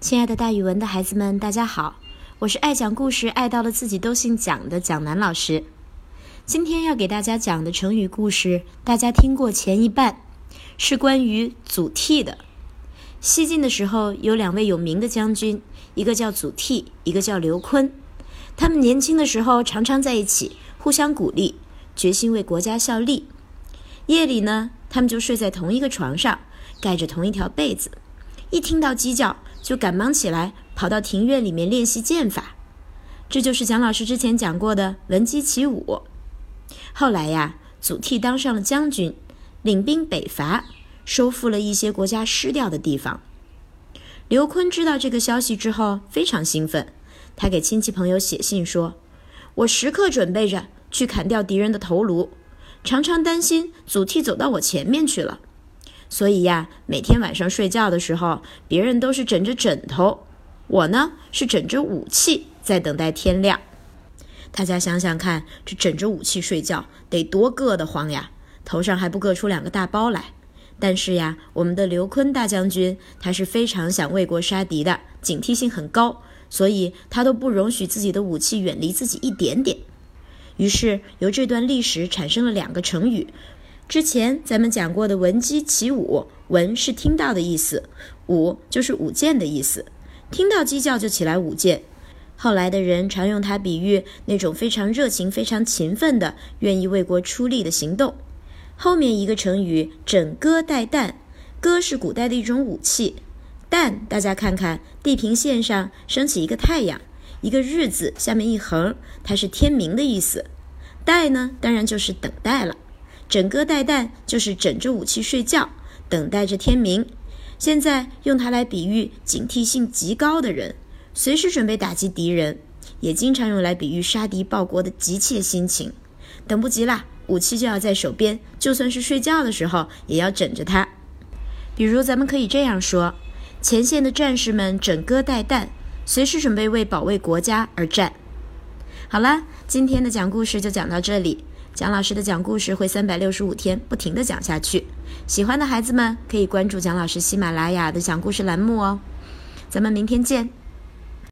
亲爱的，大语文的孩子们，大家好！我是爱讲故事、爱到了自己都姓蒋的蒋楠老师。今天要给大家讲的成语故事，大家听过前一半，是关于祖逖的。西晋的时候，有两位有名的将军，一个叫祖逖，一个叫刘琨。他们年轻的时候常常在一起，互相鼓励，决心为国家效力。夜里呢，他们就睡在同一个床上，盖着同一条被子。一听到鸡叫，就赶忙起来，跑到庭院里面练习剑法。这就是蒋老师之前讲过的闻鸡起舞。后来呀，祖逖当上了将军，领兵北伐，收复了一些国家失掉的地方。刘琨知道这个消息之后，非常兴奋，他给亲戚朋友写信说：“我时刻准备着去砍掉敌人的头颅，常常担心祖逖走到我前面去了。”所以呀，每天晚上睡觉的时候，别人都是枕着枕头，我呢是枕着武器，在等待天亮。大家想想看，这枕着武器睡觉得多硌得慌呀！头上还不硌出两个大包来。但是呀，我们的刘琨大将军他是非常想为国杀敌的，警惕性很高，所以他都不容许自己的武器远离自己一点点。于是由这段历史产生了两个成语。之前咱们讲过的“闻鸡起舞”，“闻”是听到的意思，“舞”就是舞剑的意思。听到鸡叫就起来舞剑。后来的人常用它比喻那种非常热情、非常勤奋的、愿意为国出力的行动。后面一个成语“枕戈待旦”，戈是古代的一种武器，旦大家看看地平线上升起一个太阳，一个日字下面一横，它是天明的意思。待呢，当然就是等待了。枕戈待旦就是枕着武器睡觉，等待着天明。现在用它来比喻警惕性极高的人，随时准备打击敌人，也经常用来比喻杀敌报国的急切心情。等不及啦，武器就要在手边，就算是睡觉的时候也要枕着它。比如，咱们可以这样说：前线的战士们枕戈待旦，随时准备为保卫国家而战。好了，今天的讲故事就讲到这里。蒋老师的讲故事会三百六十五天不停的讲下去，喜欢的孩子们可以关注蒋老师喜马拉雅的讲故事栏目哦。咱们明天见。